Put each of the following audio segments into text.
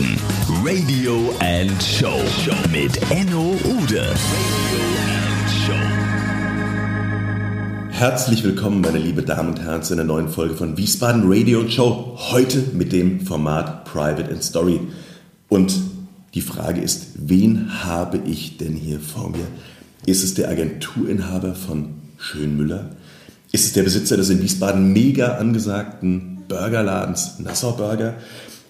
Wiesbaden Radio and Show mit Enno Ude. Herzlich willkommen, meine liebe Damen und Herren, zu einer neuen Folge von Wiesbaden Radio and Show. Heute mit dem Format Private and Story. Und die Frage ist, wen habe ich denn hier vor mir? Ist es der Agenturinhaber von Schönmüller? Ist es der Besitzer des in Wiesbaden mega angesagten Burgerladens Nassau Burger?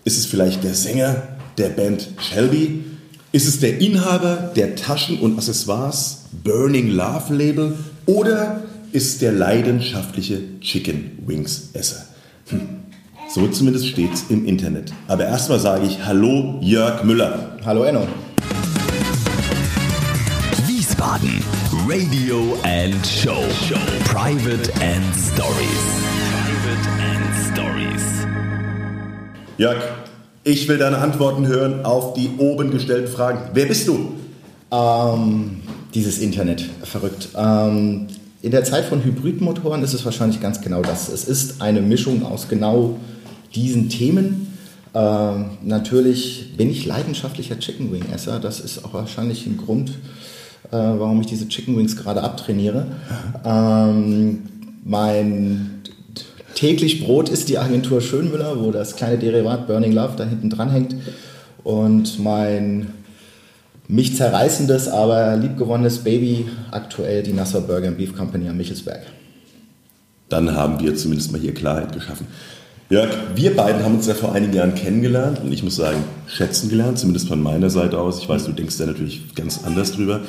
Ist es vielleicht der Sänger der Band Shelby? Ist es der Inhaber der Taschen und Accessoires Burning Love Label? Oder ist es der leidenschaftliche Chicken Wings Esser? Hm. So zumindest steht es im Internet. Aber erstmal sage ich Hallo Jörg Müller. Hallo Enno. Wiesbaden Radio and Show. Private and Stories. Private and Stories. Jörg, ich will deine Antworten hören auf die oben gestellten Fragen. Wer bist du? Ähm, dieses Internet, verrückt. Ähm, in der Zeit von Hybridmotoren ist es wahrscheinlich ganz genau das. Es ist eine Mischung aus genau diesen Themen. Ähm, natürlich bin ich leidenschaftlicher Chicken Wing Esser. Das ist auch wahrscheinlich ein Grund, äh, warum ich diese Chicken Wings gerade abtrainiere. Ähm, mein täglich Brot ist die Agentur Schönmüller, wo das kleine Derivat Burning Love da hinten dran hängt. Und mein mich zerreißendes, aber liebgewonnenes Baby aktuell die Nassau Burger Beef Company am Michelsberg. Dann haben wir zumindest mal hier Klarheit geschaffen. Jörg, wir beiden haben uns ja vor einigen Jahren kennengelernt und ich muss sagen, schätzen gelernt, zumindest von meiner Seite aus. Ich weiß, du denkst da natürlich ganz anders drüber,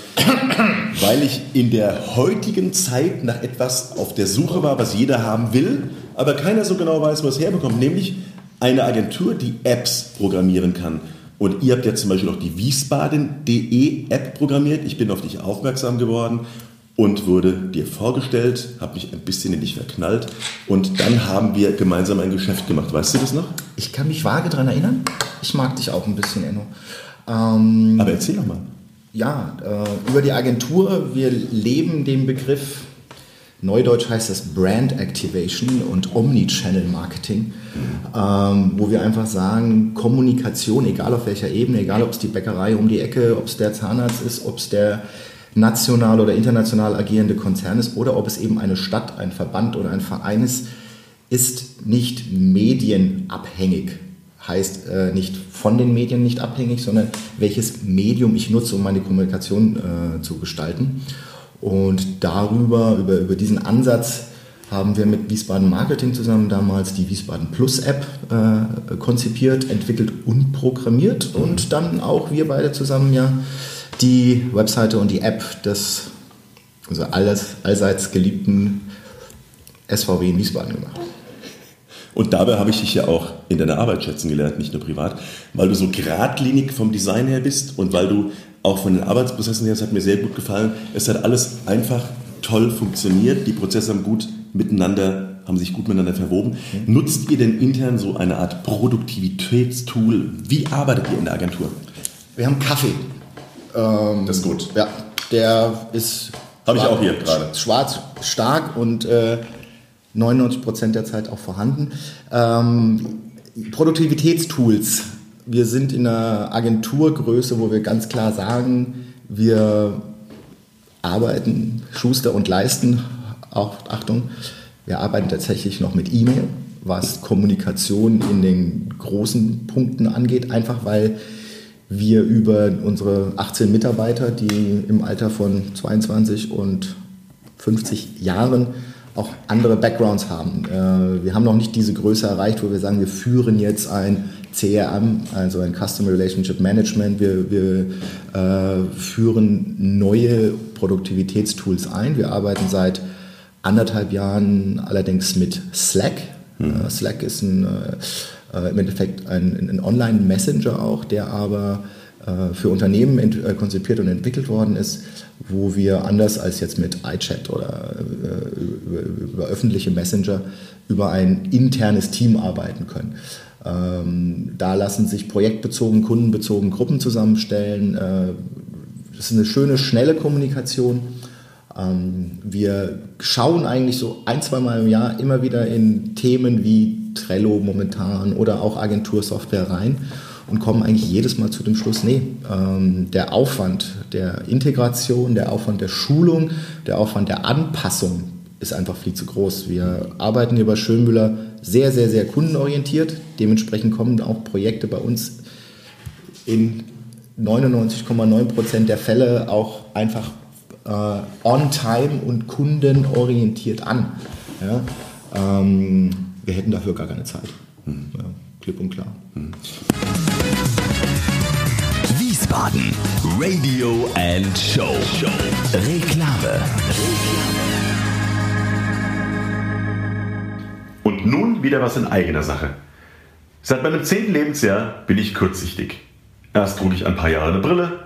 weil ich in der heutigen Zeit nach etwas auf der Suche war, was jeder haben will, aber keiner so genau weiß, wo es herbekommt, nämlich eine Agentur, die Apps programmieren kann. Und ihr habt ja zum Beispiel auch die Wiesbaden.de App programmiert. Ich bin auf dich aufmerksam geworden und wurde dir vorgestellt, habe mich ein bisschen in dich verknallt und dann haben wir gemeinsam ein Geschäft gemacht. Weißt du das noch? Ich kann mich vage daran erinnern. Ich mag dich auch ein bisschen, Enno. Ähm, Aber erzähl doch mal. Ja, äh, über die Agentur. Wir leben den Begriff, Neudeutsch heißt das Brand Activation und Omnichannel Marketing, ähm, wo wir einfach sagen, Kommunikation, egal auf welcher Ebene, egal ob es die Bäckerei um die Ecke, ob es der Zahnarzt ist, ob es der national oder international agierende Konzern ist oder ob es eben eine Stadt, ein Verband oder ein Verein ist, ist nicht medienabhängig. Heißt äh, nicht von den Medien nicht abhängig, sondern welches Medium ich nutze, um meine Kommunikation äh, zu gestalten. Und darüber, über, über diesen Ansatz, haben wir mit Wiesbaden Marketing zusammen damals die Wiesbaden Plus App äh, konzipiert, entwickelt und programmiert und dann auch wir beide zusammen ja die Webseite und die App des also alles, allseits geliebten SVW in Wiesbaden gemacht. Und dabei habe ich dich ja auch in deiner Arbeit schätzen gelernt, nicht nur privat, weil du so geradlinig vom Design her bist und weil du auch von den Arbeitsprozessen her, das hat mir sehr gut gefallen, es hat alles einfach toll funktioniert, die Prozesse haben gut miteinander, haben sich gut miteinander verwoben. Mhm. Nutzt ihr denn intern so eine Art Produktivitätstool? Wie arbeitet ihr in der Agentur? Wir haben Kaffee. Ähm, das ist gut. Ja, der ist. Habe ich auch hier gerade. Schwarz, stark und äh, 99% der Zeit auch vorhanden. Ähm, Produktivitätstools. Wir sind in einer Agenturgröße, wo wir ganz klar sagen, wir arbeiten Schuster und leisten. Auch Achtung, wir arbeiten tatsächlich noch mit E-Mail, was Kommunikation in den großen Punkten angeht, einfach weil wir über unsere 18 Mitarbeiter, die im Alter von 22 und 50 Jahren auch andere Backgrounds haben. Äh, wir haben noch nicht diese Größe erreicht, wo wir sagen, wir führen jetzt ein CRM, also ein Customer Relationship Management. Wir, wir äh, führen neue Produktivitätstools ein. Wir arbeiten seit anderthalb Jahren allerdings mit Slack. Mhm. Slack ist ein äh, im Endeffekt ein, ein Online-Messenger auch, der aber äh, für Unternehmen äh, konzipiert und entwickelt worden ist, wo wir anders als jetzt mit iChat oder über, über öffentliche Messenger über ein internes Team arbeiten können. Ähm, da lassen sich projektbezogen, kundenbezogen Gruppen zusammenstellen. das ist eine schöne, schnelle Kommunikation. Ähm, wir schauen eigentlich so ein, zwei Mal im Jahr immer wieder in Themen wie Trello momentan oder auch Agentursoftware rein und kommen eigentlich jedes Mal zu dem Schluss, nee, ähm, der Aufwand der Integration, der Aufwand der Schulung, der Aufwand der Anpassung ist einfach viel zu groß. Wir arbeiten hier bei Schönmüller sehr, sehr, sehr kundenorientiert. Dementsprechend kommen auch Projekte bei uns in 99,9 Prozent der Fälle auch einfach äh, on-time und kundenorientiert an. Ja? Ähm, wir hätten dafür gar keine Zeit. Mhm. Ja, klipp und klar. Mhm. Wiesbaden Radio and Show. Reklame. Und wieder was in eigener Sache. Seit meinem zehnten Lebensjahr bin ich kurzsichtig. Erst trug ich ein paar Jahre eine Brille,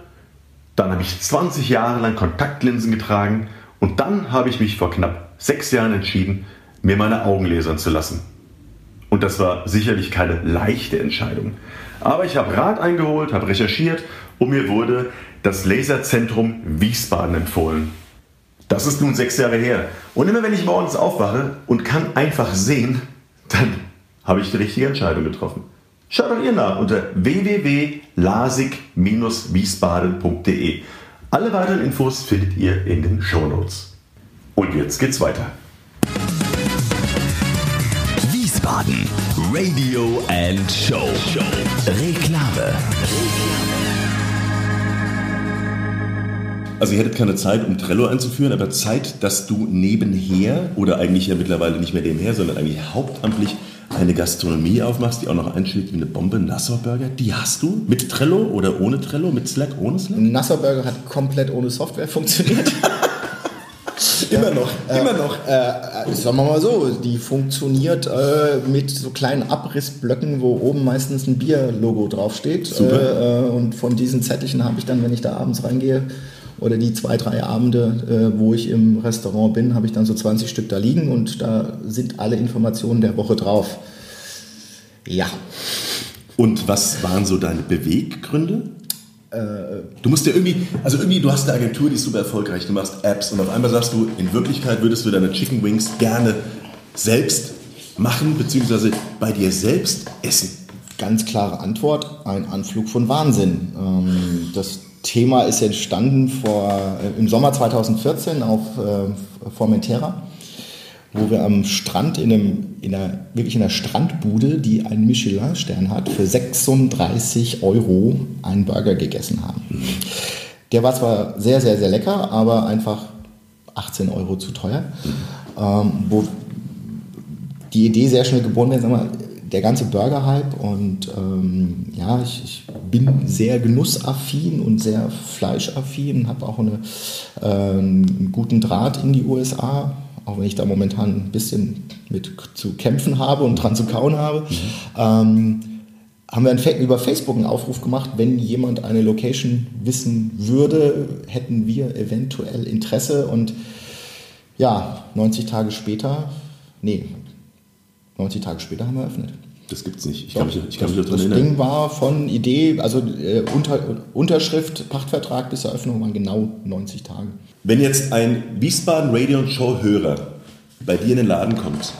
dann habe ich 20 Jahre lang Kontaktlinsen getragen und dann habe ich mich vor knapp sechs Jahren entschieden, mir meine Augen lasern zu lassen. Und das war sicherlich keine leichte Entscheidung. Aber ich habe Rat eingeholt, habe recherchiert und mir wurde das Laserzentrum Wiesbaden empfohlen. Das ist nun sechs Jahre her. Und immer wenn ich morgens aufwache und kann einfach sehen, dann habe ich die richtige Entscheidung getroffen. Schaut auch ihr nach unter www.lasik-wiesbaden.de. Alle weiteren Infos findet ihr in den Shownotes. Und jetzt geht's weiter. Wiesbaden Radio and Show. Reklame. Also ihr hättet keine Zeit, um Trello einzuführen, aber Zeit, dass du nebenher oder eigentlich ja mittlerweile nicht mehr nebenher, sondern eigentlich hauptamtlich eine Gastronomie aufmachst, die auch noch einschlägt wie eine Bombe, Nassau Burger, die hast du mit Trello oder ohne Trello, mit Slack, ohne Slack? Nassau Burger hat komplett ohne Software funktioniert. immer noch, äh, immer noch. Äh, sagen wir mal so, die funktioniert äh, mit so kleinen Abrissblöcken, wo oben meistens ein Bier-Logo draufsteht. Super. Äh, und von diesen Zettelchen habe ich dann, wenn ich da abends reingehe, oder die zwei, drei Abende, äh, wo ich im Restaurant bin, habe ich dann so 20 Stück da liegen und da sind alle Informationen der Woche drauf. Ja. Und was waren so deine Beweggründe? Äh, du musst ja irgendwie, also irgendwie, du hast eine Agentur, die ist super erfolgreich, du machst Apps und auf einmal sagst du, in Wirklichkeit würdest du deine Chicken Wings gerne selbst machen, beziehungsweise bei dir selbst essen. Ganz klare Antwort, ein Anflug von Wahnsinn. Ähm, das Thema ist entstanden vor, äh, im Sommer 2014 auf äh, Formentera, wo wir am Strand in, einem, in einer, wirklich in einer Strandbude, die einen Michelin-Stern hat, für 36 Euro einen Burger gegessen haben. Der war zwar sehr, sehr, sehr lecker, aber einfach 18 Euro zu teuer. Ähm, wo die Idee sehr schnell geboren wird, sag mal, der ganze Burger-Hype und ähm, ja, ich, ich, bin sehr genussaffin und sehr fleischaffin, habe auch eine, äh, einen guten Draht in die USA, auch wenn ich da momentan ein bisschen mit zu kämpfen habe und dran zu kauen habe. Mhm. Ähm, haben wir über Facebook einen Aufruf gemacht, wenn jemand eine Location wissen würde, hätten wir eventuell Interesse und ja, 90 Tage später, nee, 90 Tage später haben wir eröffnet. Das gibt's nicht. Ich kann mich, ich kann mich das, das erinnern. Das Ding war von Idee, also äh, unter, Unterschrift, Pachtvertrag bis Eröffnung waren genau 90 Tage. Wenn jetzt ein Wiesbaden Radio und Show Hörer bei dir in den Laden kommt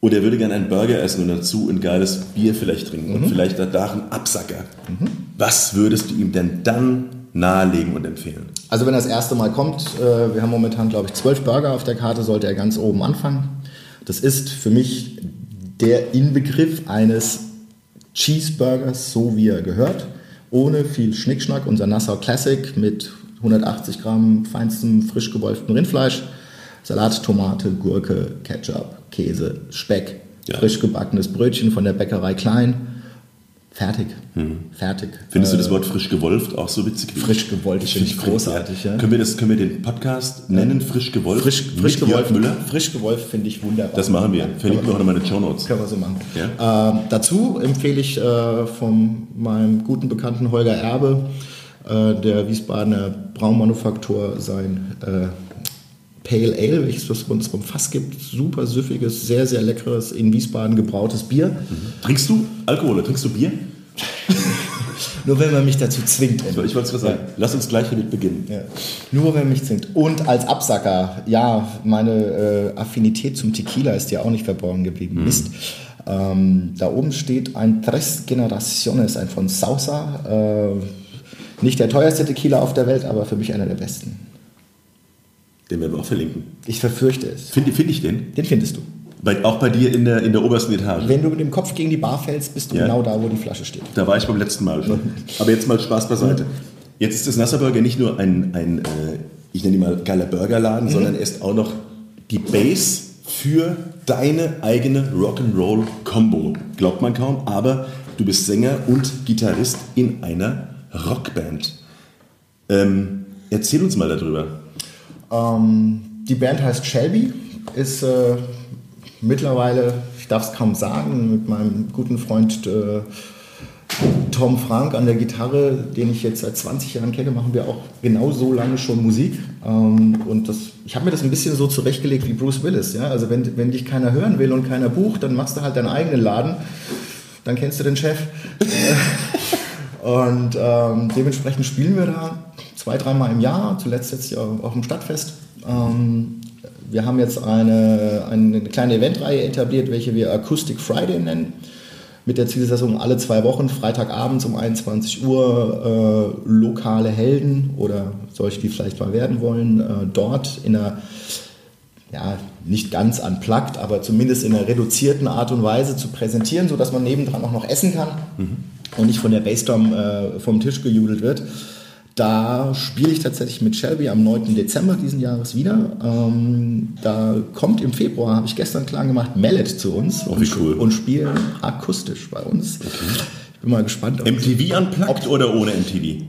und er würde gerne einen Burger essen und dazu ein geiles Bier vielleicht trinken mhm. und vielleicht danach einen Absacker, mhm. was würdest du ihm denn dann nahelegen und empfehlen? Also wenn er das erste Mal kommt, äh, wir haben momentan glaube ich zwölf Burger auf der Karte, sollte er ganz oben anfangen. Das ist für mich der Inbegriff eines Cheeseburgers, so wie er gehört, ohne viel Schnickschnack. Unser Nassau Classic mit 180 Gramm feinstem frisch gewolftem Rindfleisch, Salat, Tomate, Gurke, Ketchup, Käse, Speck, ja. frisch gebackenes Brötchen von der Bäckerei Klein, Fertig. Hm. Fertig. Findest du das äh, Wort frisch gewolft auch so witzig? Frisch gewolft finde ich großartig. Ja. Können, wir das, können wir den Podcast nennen, frisch gewolft? Frisch, frisch gewolft. Müller? Frisch gewolft finde ich wunderbar. Das machen wir. Verlinken wir auch nochmal in den Show Notes. Können wir so machen. Ja? Ähm, dazu empfehle ich äh, von meinem guten Bekannten Holger Erbe, äh, der Wiesbadener Braunmanufaktur, sein äh, Pale Ale, welches es uns beim Fass gibt. Super süffiges, sehr, sehr leckeres, in Wiesbaden gebrautes Bier. Mhm. Trinkst du Alkohol oder trinkst du Bier? Nur wenn man mich dazu zwingt. Ich wollte es gerade sagen. Lass uns gleich damit beginnen. Ja. Nur wenn man mich zwingt. Und als Absacker, ja, meine äh, Affinität zum Tequila ist ja auch nicht verborgen geblieben. Mist. Ähm, da oben steht ein Tres Generaciones, ein von Sausa. Äh, nicht der teuerste Tequila auf der Welt, aber für mich einer der besten. Den werden wir auch verlinken. Ich verfürchte es. Finde find ich den? Den findest du. Bei, auch bei dir in der, in der obersten Etage. Wenn du mit dem Kopf gegen die Bar fällst, bist du Ja. genau da, wo die Flasche steht. Da war ich beim letzten Mal schon. Aber jetzt mal Spaß beiseite. Jetzt ist das Nasserburger nicht nur ein, ein äh, ich nenne ihn mal geiler Burgerladen, sondern er ist auch noch die Base für deine eigene Rock'n'Roll-Combo. Glaubt man kaum, aber du bist Sänger und Gitarrist in einer Rockband. Ähm, erzähl uns mal darüber. Ähm, die Band heißt Shelby, ist äh, mittlerweile, ich darf es kaum sagen, mit meinem guten Freund äh, Tom Frank an der Gitarre, den ich jetzt seit 20 Jahren kenne, machen wir auch genau so lange schon Musik. Ähm, und das, ich habe mir das ein bisschen so zurechtgelegt wie Bruce Willis. Ja? Also wenn, wenn dich keiner hören will und keiner bucht, dann machst du halt deinen eigenen Laden. Dann kennst du den Chef. Und ähm, dementsprechend spielen wir da zwei, dreimal im Jahr, zuletzt jetzt auf dem Stadtfest. Ähm, wir haben jetzt eine, eine kleine Eventreihe etabliert, welche wir Acoustic Friday nennen. Mit der Zielsetzung alle zwei Wochen, Freitagabends um 21 Uhr, äh, lokale Helden oder solche, die vielleicht mal werden wollen, äh, dort in einer ja, nicht ganz unplugged, aber zumindest in einer reduzierten Art und Weise zu präsentieren, sodass man nebendran auch noch essen kann und nicht von der Bassdrum äh, vom Tisch gejudelt wird. Da spiele ich tatsächlich mit Shelby am 9. Dezember diesen Jahres wieder. Ähm, da kommt im Februar, habe ich gestern klar gemacht, Mallet zu uns Oh, und, cool. und spielen akustisch bei uns. Ich bin mal gespannt. ob- MTV unplugged oder ohne MTV?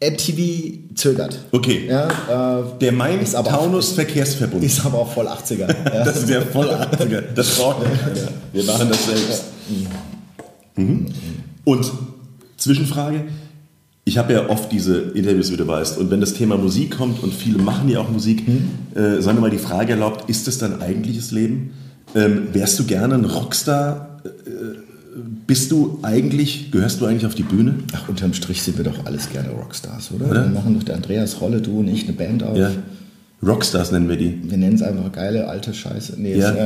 MTV zögert. Okay. Ja, äh, Der Main Ist aber- Taunus Verkehrsverbund. ist aber auch voll 80er. Ja. Das ist ja voll 80er. Das braucht ja keiner. Wir machen das selbst. Mhm. Und Zwischenfrage. Ich habe ja oft diese Interviews, wie du weißt. Und wenn das Thema Musik kommt, und viele machen ja auch Musik, äh, sagen wir mal die Frage erlaubt, ist das dein eigentliches Leben? Ähm, wärst du gerne ein Rockstar? Äh, bist du eigentlich, gehörst du eigentlich auf die Bühne? Ach, unterm Strich sind wir doch alles gerne Rockstars, oder? Oder? Wir machen doch der Andreas Rolle, du und ich eine Band auf. Ja. Rockstars nennen wir die. Wir nennen es einfach geile alte Scheiße. Nee, Ja. ist-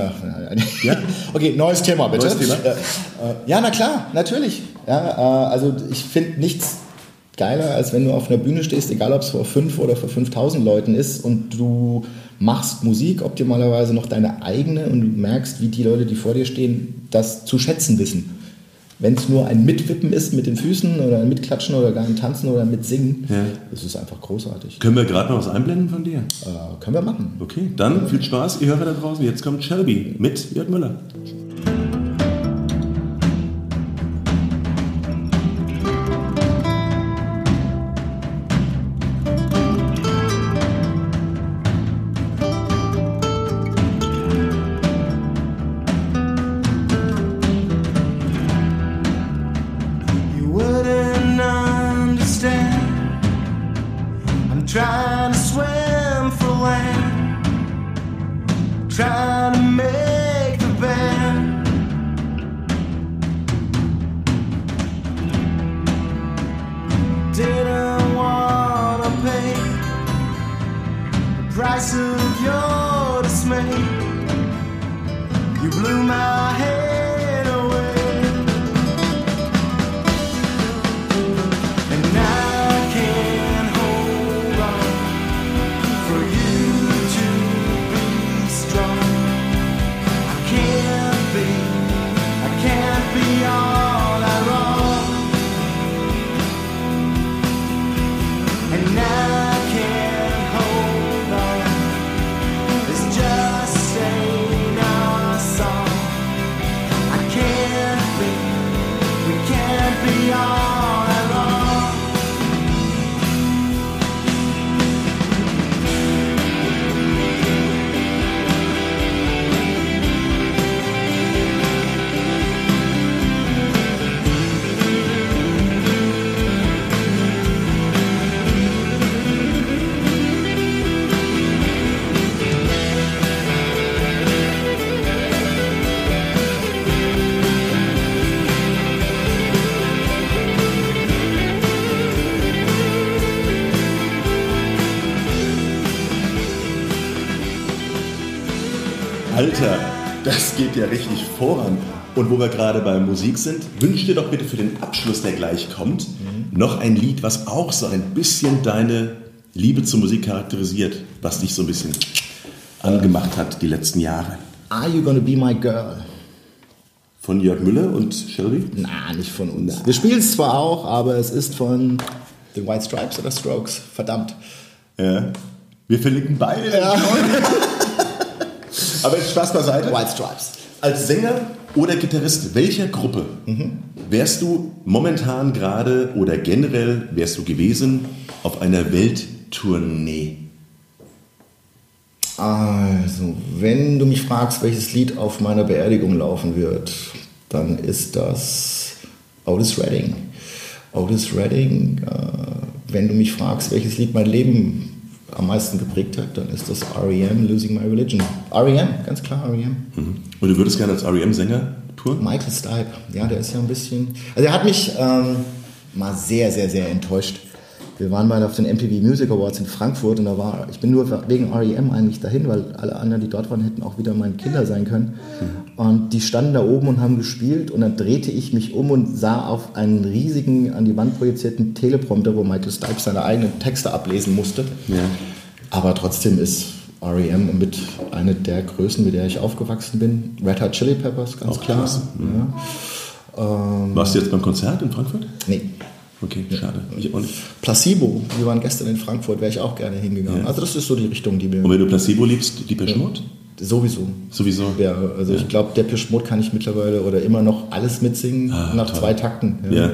ja. Ja. Okay, neues Thema bitte. Neues Thema. Äh, äh, ja, na klar, natürlich. Ja, äh, also ich finde nichts geiler, als wenn du auf einer Bühne stehst, egal ob es vor fünf oder vor 5000 Leuten ist und du machst Musik, optimalerweise noch deine eigene und du merkst, wie die Leute, die vor dir stehen, das zu schätzen wissen. Wenn es nur ein Mitwippen ist mit den Füßen oder ein Mitklatschen oder gar ein Tanzen oder mit Singen, Ja. das ist einfach großartig. Können wir gerade noch was einblenden von dir? Äh, können wir machen. Okay, dann viel Spaß, ihr Hörer da draußen. Jetzt kommt Shelby mit Jörg Müller. Alter, das geht ja richtig voran. Und wo wir gerade bei Musik sind, wünsch dir doch bitte für den Abschluss, der gleich kommt, noch ein Lied, was auch so ein bisschen deine Liebe zur Musik charakterisiert, was dich so ein bisschen angemacht hat die letzten Jahre. Are You Gonna Be My Girl? Von Jörg Müller und Shelby? Na, nicht von uns. Wir spielen es zwar auch, aber es ist von den White Stripes oder Strokes. Verdammt. Ja. Wir verlinken beide. Aber jetzt Spaß beiseite. White Stripes. Als Sänger oder Gitarrist welcher Gruppe wärst du momentan gerade oder generell wärst du gewesen auf einer Welttournee? Also, wenn du mich fragst, welches Lied auf meiner Beerdigung laufen wird, dann ist das Otis Redding. Otis Redding, äh, wenn du mich fragst, welches Lied mein Leben am meisten geprägt hat, dann ist das REM, Losing My Religion. REM, ganz klar REM. Und du würdest gerne als REM-Sänger touren? Michael Stipe, ja, der ist ja ein bisschen. Also er hat mich ähm, mal sehr, sehr, sehr enttäuscht. Wir waren mal auf den MTV Music Awards in Frankfurt und da war, ich bin nur wegen REM eigentlich dahin, weil alle anderen, die dort waren, hätten auch wieder meine Kinder sein können. Und die standen da oben und haben gespielt und dann drehte ich mich um und sah auf einen riesigen, an die Wand projizierten Teleprompter, wo Michael Stipe seine eigenen Texte ablesen musste. Ja. Aber trotzdem ist REM mit einer der Größen, mit der ich aufgewachsen bin. Red Hot Chili Peppers, ganz Auch klar. klasse, Ja. Ähm, Warst du jetzt beim Konzert in Frankfurt? nee. Okay, schade. Ich auch nicht. Placebo, wir waren gestern in Frankfurt, wäre ich auch gerne hingegangen. Ja. Also das ist so die Richtung, die mir Und wenn du Placebo liebst, die Mode? sowieso. Sowieso. Ja, also ich glaube, der Mode kann ich mittlerweile oder immer noch alles mitsingen Ah, nach toll. zwei Takten. Ja,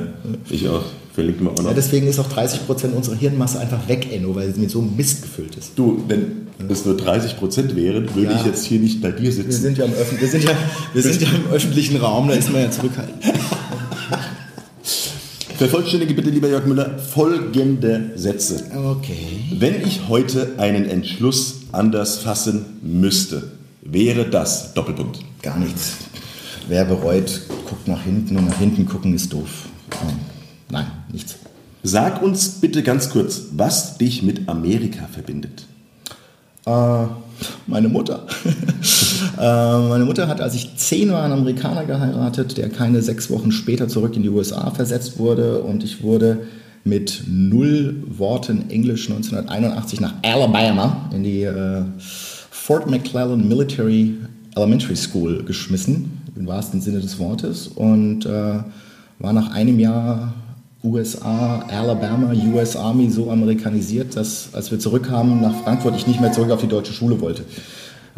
ich auch. Verlinken wir auch noch. Ja, deswegen ist auch 30% unserer Hirnmasse einfach weg, Enno, weil sie mit so einem Mist gefüllt ist. du, wenn es nur 30 Prozent wären, würde Ja. ich jetzt hier nicht bei dir Wir sitzen. sind ja im, Öffn wir sind ja, wir sind ja im öffentlichen Raum, da ist man ja zurückhaltend. Vervollständige bitte, lieber Jörg Müller, folgende Sätze. Okay. Wenn ich heute einen Entschluss anders fassen müsste, wäre das Doppelpunkt. Gar nichts. Wer bereut, guckt nach hinten und nach hinten gucken ist doof. Nein, nichts. Sag uns bitte ganz kurz, was dich mit Amerika verbindet. Äh, meine Mutter. äh, meine Mutter hat, als ich zehn war, einen Amerikaner geheiratet, der keine sechs Wochen später zurück in die USA versetzt wurde. Und ich wurde mit null Worten Englisch 1981 nach Alabama in die äh, Fort McClellan Military Elementary School geschmissen, im wahrsten Sinne des Wortes. Und äh, war nach einem Jahr USA, Alabama, US Army so amerikanisiert, dass als wir zurückkamen nach Frankfurt, ich nicht mehr zurück auf die deutsche Schule wollte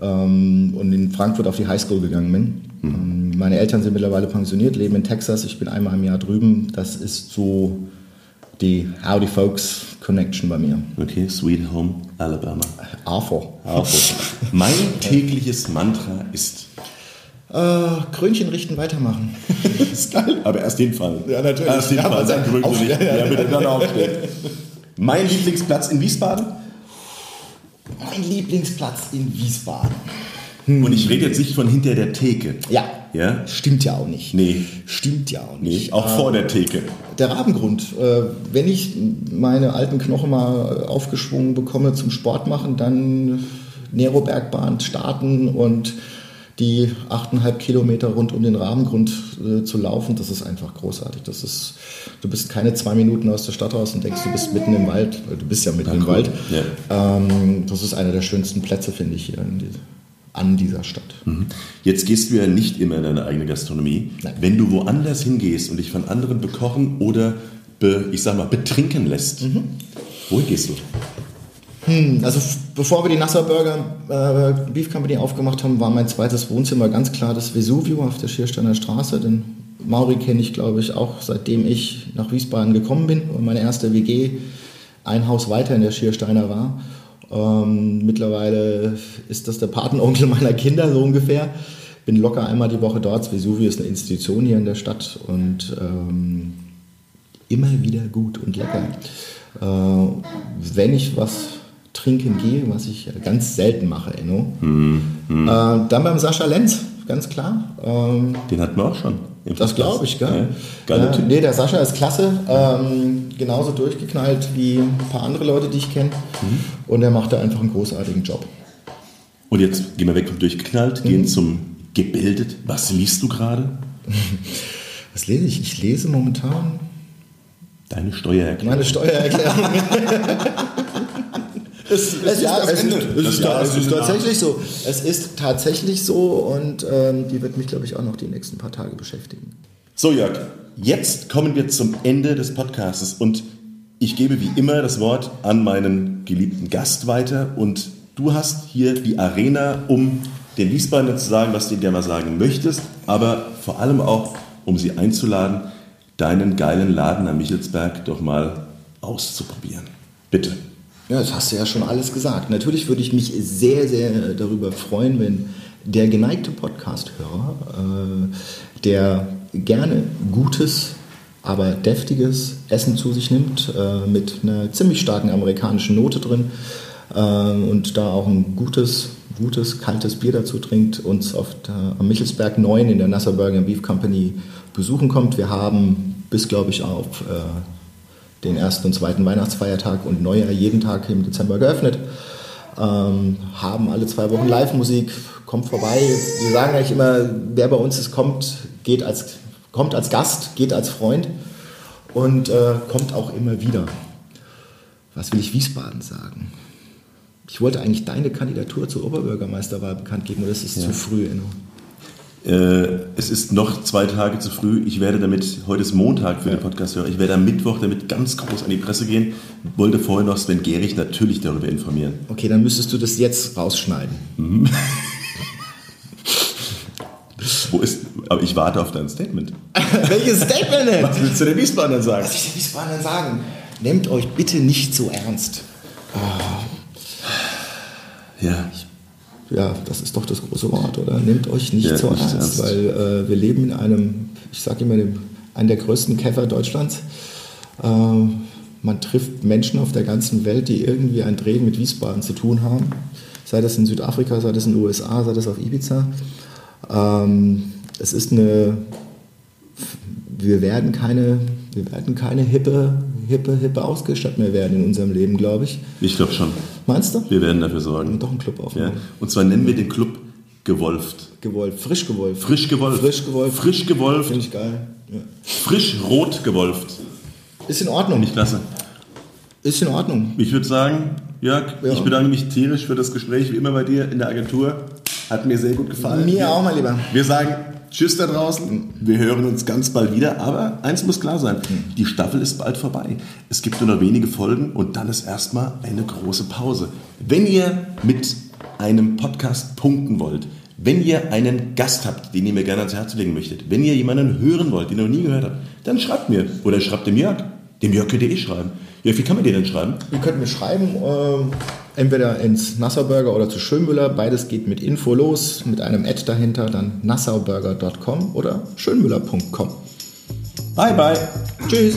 ähm, und in Frankfurt auf die Highschool gegangen bin. Ähm, meine Eltern sind mittlerweile pensioniert, leben in Texas, ich bin einmal im Jahr drüben. Das ist so die Howdy Folks Connection bei mir. Okay, Sweet Home Alabama. AFO. Also, mein tägliches Mantra ist. Äh, Krönchen richten, weitermachen. Das ist geil, aber erst hinfallen. Ja, natürlich. Erst Ja, hinfallen, aber dann dann Krönchen richten. Ja, bitte dann aufstehen. Mein Lieblingsplatz in Wiesbaden? Mein Lieblingsplatz in Wiesbaden. Und ich rede jetzt nicht von hinter der Theke. Ja. Ja? Stimmt ja auch nicht. Nee. Stimmt ja auch Nee, nicht. auch vor der Theke. Der Rabengrund. Äh, wenn ich meine alten Knochen mal aufgeschwungen bekomme zum Sport machen, dann Nerobergbahn starten und die 8,5 Kilometer rund um den Rabengrund äh, zu laufen, das ist einfach großartig. Das ist, du bist keine zwei Minuten aus der Stadt raus und denkst, du bist mitten im Wald. Du bist ja mitten im cool. Wald. Ja. Ähm, das ist einer der schönsten Plätze, finde ich, hier die, an dieser Stadt. Jetzt gehst du ja nicht immer in deine eigene Gastronomie. Nein. Wenn du woanders hingehst und dich von anderen bekochen oder, be, ich sag mal, betrinken lässt, Mhm. wohin gehst du? Also f- bevor wir die Nassau Burger äh, Beef Company aufgemacht haben, war mein zweites Wohnzimmer ganz klar das Vesuvio auf der Schiersteiner Straße. Den Mauri kenne ich, glaube ich, auch seitdem ich nach Wiesbaden gekommen bin und meine erste WG ein Haus weiter in der Schiersteiner war. Ähm, mittlerweile ist das der Patenonkel meiner Kinder so ungefähr. Bin locker einmal die Woche dort. Das Vesuvio ist eine Institution hier in der Stadt und ähm, immer wieder gut und lecker. Äh, wenn ich was trinken gehe, was ich ganz selten mache, Enno, äh, dann beim Sascha Lenz, ganz klar. Ähm, Den hatten wir auch schon. das glaube ich, gell? Ja. Typ. nee, der Sascha ist klasse. Ähm, genauso durchgeknallt wie ein paar andere Leute, die ich kenne. Mhm. Und er macht da einfach einen großartigen Job. Und jetzt gehen wir weg vom Durchgeknallt, Mhm. gehen zum gebildet. Was liest du gerade? Was lese ich? Ich lese momentan Deine Steuererklärung. meine Steuererklärung. Es, Es ist, es, ist, es, ist, es ist tatsächlich so. Es ist tatsächlich so und ähm, die wird mich, glaube ich, auch noch die nächsten paar Tage beschäftigen. So, Jörg, jetzt kommen wir zum Ende des Podcasts und ich gebe wie immer das Wort an meinen geliebten Gast weiter und du hast hier die Arena, um den Wiesbadenern zu sagen, was du dir mal sagen möchtest, aber vor allem auch, um sie einzuladen, deinen geilen Laden am Michelsberg doch mal auszuprobieren. Bitte. Ja, das hast du ja schon alles gesagt. Natürlich würde ich mich sehr, sehr darüber freuen, wenn der geneigte Podcast-Hörer, äh, der gerne gutes, aber deftiges Essen zu sich nimmt, äh, mit einer ziemlich starken amerikanischen Note drin äh, und da auch ein gutes, gutes, kaltes Bier dazu trinkt, uns auf der, am Michelsberg 9 in der Nasser Burger Beef Company besuchen kommt. Wir haben bis, glaube ich, auf äh, den ersten und zweiten Weihnachtsfeiertag und Neujahr jeden Tag im Dezember geöffnet. Ähm, haben alle zwei Wochen Live-Musik, kommt vorbei. Wir sagen eigentlich immer, wer bei uns ist, kommt, geht als, kommt als Gast, geht als Freund und äh, kommt auch immer wieder. Was will ich Wiesbaden sagen? Ich wollte eigentlich deine Kandidatur zur Oberbürgermeisterwahl bekannt geben, oder ist es zu früh, Enno? Äh, es ist noch zwei Tage zu früh. Ich werde damit, heute ist Montag für den Podcast, ich werde am Mittwoch damit ganz groß an die Presse gehen. Wollte vorher noch Sven Gehrig natürlich darüber informieren. Okay, dann müsstest du das jetzt rausschneiden. Wo ist, aber ich warte auf dein Statement. Welches Statement denn? Was willst du den Wiesbadenern sagen? Was ich den Wiesbadenern sagen? Nehmt euch bitte nicht so ernst. Ja, Ja, das ist doch das große Wort, oder? Nehmt euch nicht Ja, so nicht ernst, ernst. weil äh, wir leben in einem, ich sage immer, dem, einem der größten Käfer Deutschlands. Äh, man trifft Menschen auf der ganzen Welt, die irgendwie ein Drehen mit Wiesbaden zu tun haben. Sei das in Südafrika, sei das in den USA, sei das auf Ibiza. Ähm, es ist eine, wir werden keine, wir werden keine hippe, hippe, hippe Ausgestattet mehr werden in unserem Leben, glaube ich. ich glaube schon. Meinst du? Wir werden dafür sorgen. Doch einen Club Ja. aufmachen. Und zwar nennen wir den Club Gewolft. Gewolft, frisch gewolft. Frisch gewolft. Frisch gewolft. Frisch gewolft. Finde ich geil. Ja. Frisch rot gewolft. Ist in Ordnung. Nicht klasse. Ist in Ordnung. Ich würde sagen, Jörg, Ja. ich bedanke mich tierisch für das Gespräch, wie immer bei dir in der Agentur. Hat mir sehr gut gefallen. Mir auch, mein Lieber. Wir sagen Tschüss da draußen. Wir hören uns ganz bald wieder. Aber eins muss klar sein: Die Staffel ist bald vorbei. Es gibt nur noch wenige Folgen und dann ist erstmal eine große Pause. Wenn ihr mit einem Podcast punkten wollt, wenn ihr einen Gast habt, den ihr mir gerne ans Herz legen möchtet, wenn ihr jemanden hören wollt, den ihr noch nie gehört habt, dann schreibt mir oder schreibt dem Jörg. Dem Jörg könnt ihr eh schreiben. Jörg, wie kann man dir denn schreiben? Ihr könnt mir schreiben, ähm, entweder ins Nassauburger oder zu Schönmüller. Beides geht mit Info los, mit einem Ad dahinter, dann nassauburger.com oder schönmüller.com. Bye, bye. Tschüss.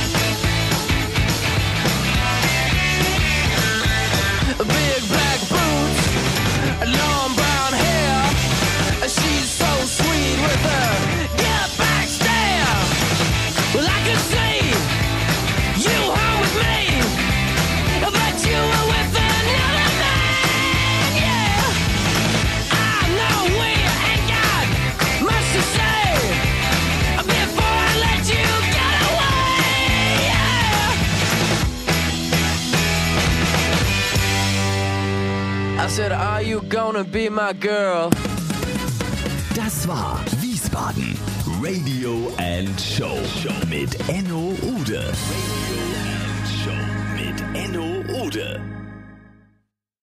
My girl? Das war Wiesbaden. Radio and Show mit Enno Ude. Radio and Show mit Enno Ude.